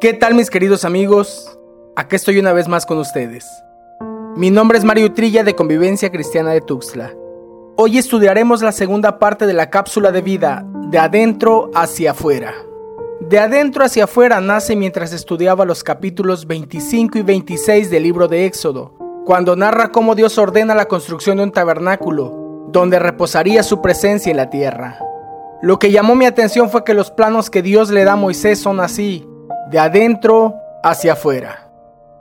¿Qué tal mis queridos amigos? Aquí estoy una vez más con ustedes. Mi nombre es Mario Trilla de Convivencia Cristiana de Tuxtla. Hoy estudiaremos la segunda parte de la cápsula de vida, de adentro hacia afuera. De adentro hacia afuera nace mientras estudiaba los capítulos 25 y 26 del libro de Éxodo, cuando narra cómo Dios ordena la construcción de un tabernáculo, donde reposaría su presencia en la tierra. Lo que llamó mi atención fue que los planos que Dios le da a Moisés son así, de adentro hacia afuera.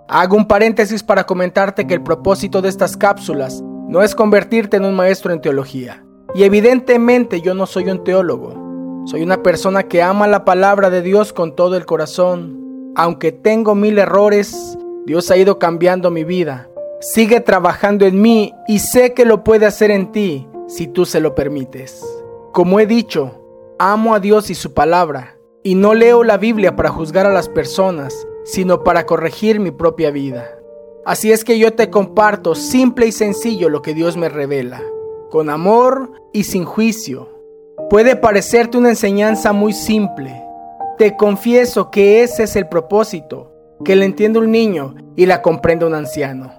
Hago un paréntesis para comentarte que el propósito de estas cápsulas no es convertirte en un maestro en teología. Y evidentemente yo no soy un teólogo. Soy una persona que ama la palabra de Dios con todo el corazón. Aunque tengo mil errores, Dios ha ido cambiando mi vida. Sigue trabajando en mí y sé que lo puede hacer en ti si tú se lo permites. Como he dicho, amo a Dios y su palabra y no leo la Biblia para juzgar a las personas, sino para corregir mi propia vida. Así es que yo te comparto simple y sencillo lo que Dios me revela, con amor y sin juicio. Puede parecerte una enseñanza muy simple. Te confieso que ese es el propósito, que la entienda un niño y la comprenda un anciano,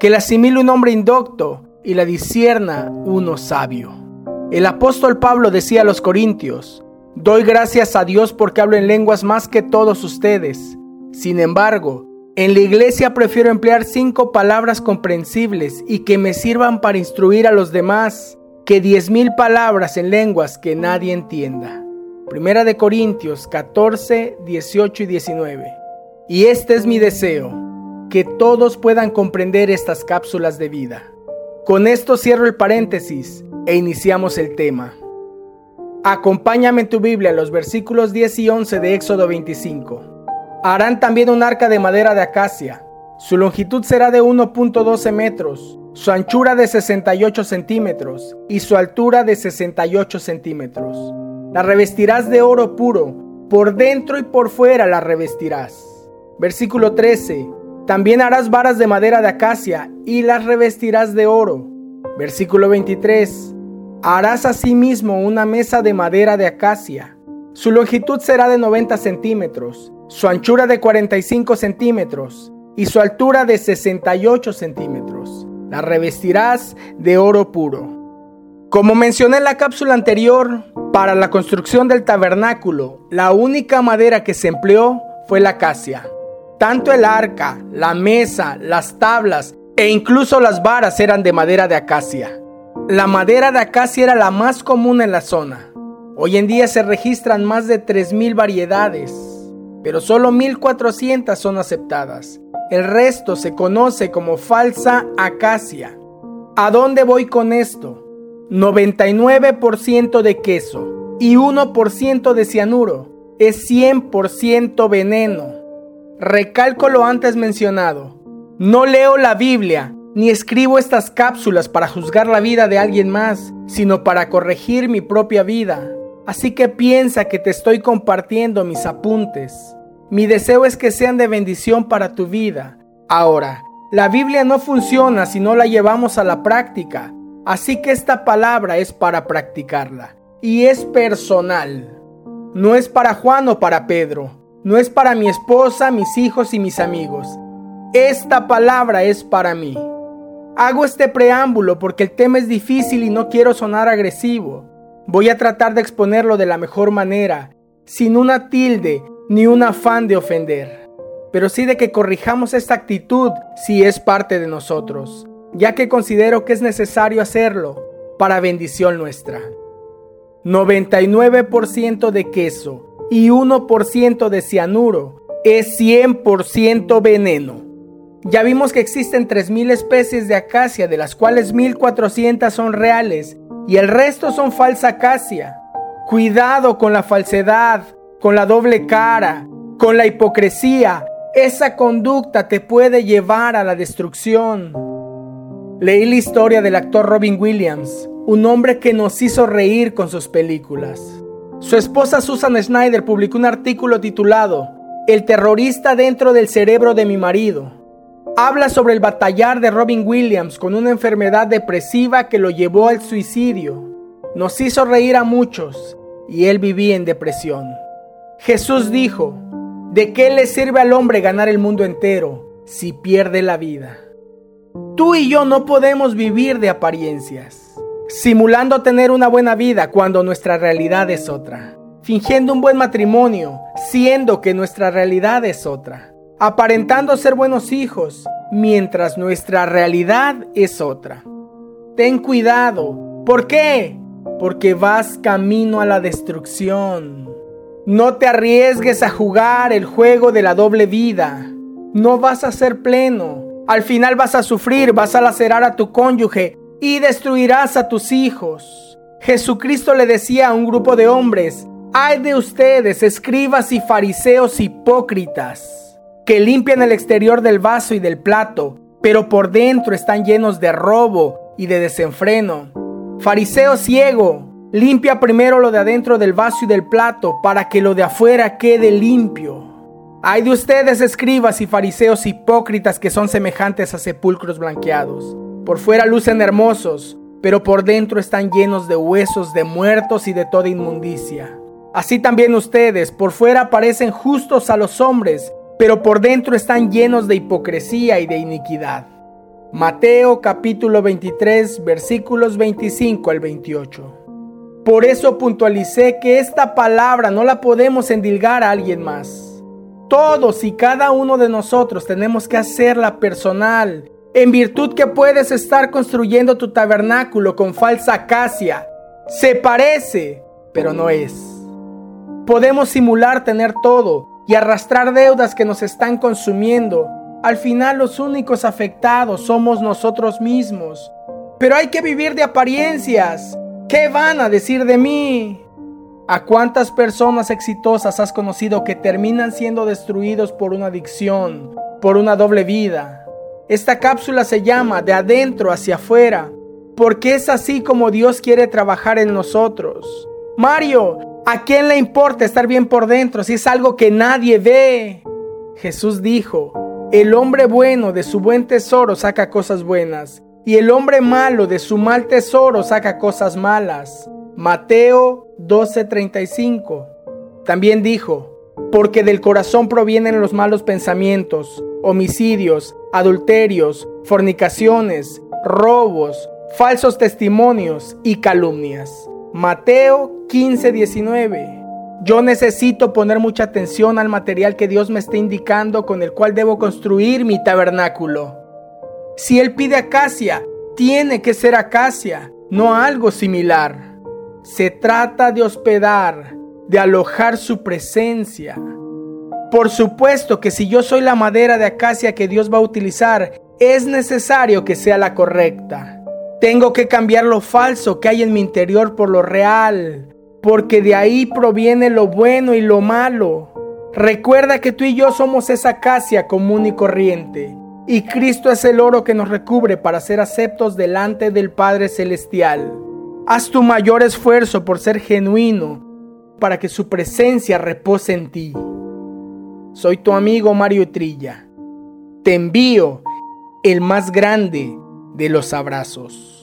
que la asimile un hombre indocto y la discierna uno sabio. El apóstol Pablo decía a los Corintios, Doy gracias a Dios porque hablo en lenguas más que todos ustedes. Sin embargo, en la iglesia prefiero emplear cinco palabras comprensibles y que me sirvan para instruir a los demás que diez mil palabras en lenguas que nadie entienda. Primera de Corintios 14, 18 y 19. Y este es mi deseo, que todos puedan comprender estas cápsulas de vida. Con esto cierro el paréntesis e iniciamos el tema. Acompáñame en tu Biblia los versículos 10 y 11 de Éxodo 25. Harán también un arca de madera de acacia. Su longitud será de 1.12 metros, su anchura de 68 centímetros y su altura de 68 centímetros. La revestirás de oro puro, por dentro y por fuera la revestirás. Versículo 13. También harás varas de madera de acacia y las revestirás de oro. Versículo 23. Harás asimismo una mesa de madera de acacia. Su longitud será de 90 centímetros, su anchura de 45 centímetros y su altura de 68 centímetros. La revestirás de oro puro. Como mencioné en la cápsula anterior, para la construcción del tabernáculo, la única madera que se empleó fue la acacia. Tanto el arca, la mesa, las tablas e incluso las varas eran de madera de acacia. La madera de acacia era la más común en la zona. Hoy en día se registran más de 3.000 variedades, pero solo 1.400 son aceptadas. El resto se conoce como falsa acacia. ¿A dónde voy con esto? 99% de queso y 1% de cianuro es 100% veneno. Recalco lo antes mencionado. No leo la Biblia ni escribo estas cápsulas para juzgar la vida de alguien más, sino para corregir mi propia vida. Así que piensa que te estoy compartiendo mis apuntes. Mi deseo es que sean de bendición para tu vida. Ahora, la Biblia no funciona si no la llevamos a la práctica, así que esta palabra es para practicarla. Y es personal. No es para Juan o para Pedro. No es para mi esposa, mis hijos y mis amigos. Esta palabra es para mí. Hago este preámbulo porque el tema es difícil y no quiero sonar agresivo. Voy a tratar de exponerlo de la mejor manera, sin una tilde ni un afán de ofender, pero sí de que corrijamos esta actitud si es parte de nosotros, ya que considero que es necesario hacerlo para bendición nuestra. 99% de queso y 1% de cianuro es 100% veneno. Ya vimos que existen 3.000 especies de acacia, de las cuales 1.400 son reales y el resto son falsa acacia. Cuidado con la falsedad, con la doble cara, con la hipocresía. Esa conducta te puede llevar a la destrucción. Leí la historia del actor Robin Williams, un hombre que nos hizo reír con sus películas. Su esposa Susan Schneider publicó un artículo titulado El terrorista dentro del cerebro de mi marido habla sobre el batallar de Robin Williams con una enfermedad depresiva que lo llevó al suicidio. Nos hizo reír a muchos y él vivía en depresión. Jesús dijo, ¿De qué le sirve al hombre ganar el mundo entero si pierde la vida? Tú y yo no podemos vivir de apariencias, simulando tener una buena vida cuando nuestra realidad es otra, fingiendo un buen matrimonio, siendo que nuestra realidad es otra, aparentando ser buenos hijos, mientras nuestra realidad es otra. Ten cuidado. ¿Por qué? Porque vas camino a la destrucción. No te arriesgues a jugar el juego de la doble vida. No vas a ser pleno. Al final vas a sufrir, vas a lacerar a tu cónyuge y destruirás a tus hijos. Jesucristo le decía a un grupo de hombres, hay de ustedes, escribas y fariseos hipócritas, que limpian el exterior del vaso y del plato, pero por dentro están llenos de robo y de desenfreno. Fariseo ciego, limpia primero lo de adentro del vaso y del plato para que lo de afuera quede limpio. Hay de ustedes, escribas y fariseos hipócritas que son semejantes a sepulcros blanqueados. Por fuera lucen hermosos, pero por dentro están llenos de huesos de muertos y de toda inmundicia. Así también ustedes, por fuera parecen justos a los hombres, pero por dentro están llenos de hipocresía y de iniquidad. Mateo capítulo 23 versículos 25 al 28. Por eso puntualicé que esta palabra no la podemos endilgar a alguien más. Todos y cada uno de nosotros tenemos que hacerla personal, en virtud que puedes estar construyendo tu tabernáculo con falsa acacia. Se parece, pero no es. Podemos simular tener todo y arrastrar deudas que nos están consumiendo. Al final los únicos afectados somos nosotros mismos. Pero hay que vivir de apariencias. ¿Qué van a decir de mí? ¿A cuántas personas exitosas has conocido que terminan siendo destruidos por una adicción, por una doble vida? Esta cápsula se llama De adentro hacia afuera, porque es así como Dios quiere trabajar en nosotros. Mario, ¿a quién le importa estar bien por dentro si es algo que nadie ve? Jesús dijo, el hombre bueno de su buen tesoro saca cosas buenas, y el hombre malo de su mal tesoro saca cosas malas. Mateo 12:35. También dijo, porque del corazón provienen los malos pensamientos, homicidios, adulterios, fornicaciones, robos, falsos testimonios y calumnias. Mateo 15:19. Yo necesito poner mucha atención al material que Dios me está indicando con el cual debo construir mi tabernáculo. Si Él pide acacia, tiene que ser acacia, no algo similar. Se trata de hospedar, de alojar su presencia. Por supuesto que si yo soy la madera de acacia que Dios va a utilizar, es necesario que sea la correcta. Tengo que cambiar lo falso que hay en mi interior por lo real, porque de ahí proviene lo bueno y lo malo. Recuerda que tú y yo somos esa acacia común y corriente, y Cristo es el oro que nos recubre para ser aceptos delante del Padre Celestial. Haz tu mayor esfuerzo por ser genuino para que su presencia repose en ti. Soy tu amigo Mario Trilla. Te envío el más grande de los abrazos.